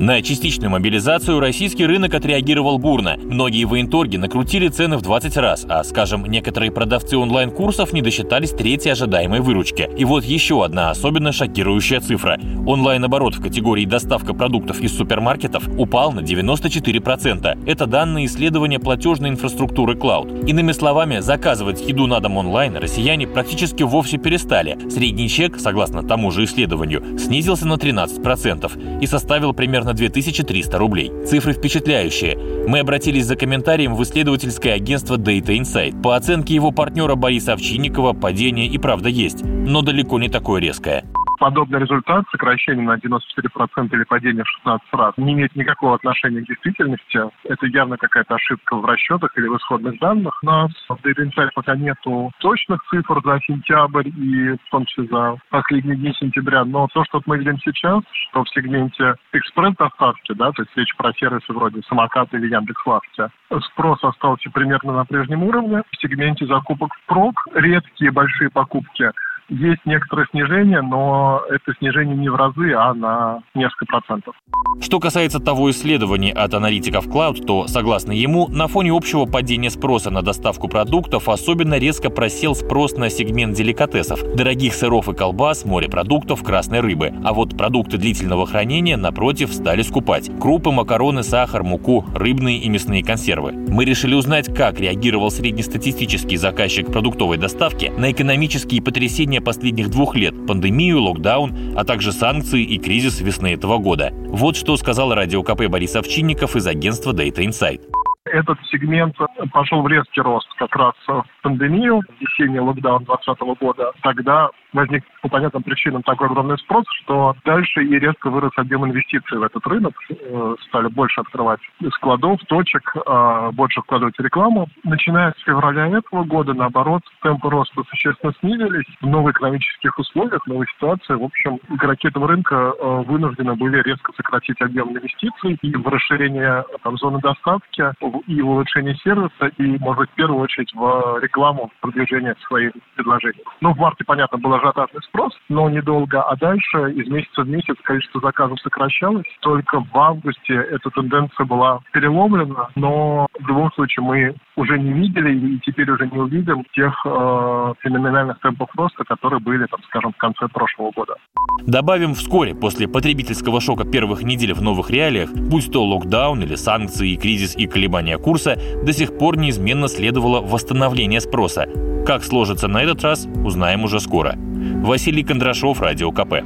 На частичную мобилизацию российский рынок отреагировал бурно. Многие военторги накрутили цены в 20 раз, а, скажем, некоторые продавцы онлайн-курсов не досчитались третьей ожидаемой выручки. И вот еще одна особенно шокирующая цифра. Онлайн-оборот в категории доставка продуктов из супермаркетов упал на 94%. Это данные исследования платежной инфраструктуры Cloud. Иными словами, заказывать еду на дом онлайн россияне практически вовсе перестали. Средний чек, согласно тому же исследованию, снизился на 13% и составил примерно на 2300 рублей. Цифры впечатляющие. Мы обратились за комментарием в исследовательское агентство Data Insight. По оценке его партнера Бориса Овчинникова, падение и правда есть, но далеко не такое резкое подобный результат, сокращение на 94% или падение в 16 раз, не имеет никакого отношения к действительности. Это явно какая-то ошибка в расчетах или в исходных данных. У нас в Data пока нету точных цифр за сентябрь и в том числе за последние дни сентября. Но то, что мы видим сейчас, что в сегменте экспресс-доставки, да, то есть речь про сервисы вроде самоката или Яндекс.Лавки, спрос остался примерно на прежнем уровне. В сегменте закупок в прок редкие большие покупки есть некоторое снижение, но это снижение не в разы, а на несколько процентов. Что касается того исследования от аналитиков Cloud, то, согласно ему, на фоне общего падения спроса на доставку продуктов особенно резко просел спрос на сегмент деликатесов, дорогих сыров и колбас, морепродуктов, красной рыбы. А вот продукты длительного хранения, напротив, стали скупать. Крупы, макароны, сахар, муку, рыбные и мясные консервы. Мы решили узнать, как реагировал среднестатистический заказчик продуктовой доставки на экономические потрясения последних двух лет – пандемию, локдаун, а также санкции и кризис весны этого года. Вот что сказал радио КП Борис Овчинников из агентства Data Insight. Этот сегмент пошел в резкий рост как раз в пандемию, весенний локдаун 2020 года. Тогда возник по понятным причинам такой огромный спрос, что дальше и резко вырос объем инвестиций в этот рынок. Э, стали больше открывать складов, точек, э, больше вкладывать в рекламу. Начиная с февраля этого года, наоборот, темпы роста существенно снизились. В новых экономических условиях, новой ситуации, в общем, игроки этого рынка э, вынуждены были резко сократить объем инвестиций и в расширение там, зоны доставки, и в улучшение сервиса, и, может быть, в первую очередь в рекламу, продвижение своих предложений. Ну, в марте, понятно, было ажиотажный спрос, но недолго, а дальше из месяца в месяц количество заказов сокращалось. Только в августе эта тенденция была переломлена, но в любом случае мы уже не видели и теперь уже не увидим тех э, феноменальных темпов роста, которые были, там, скажем, в конце прошлого года. Добавим, вскоре после потребительского шока первых недель в новых реалиях, будь то локдаун или санкции, кризис и колебания курса, до сих пор неизменно следовало восстановление спроса. Как сложится на этот раз, узнаем уже скоро. Василий Кондрашов, Радио КП.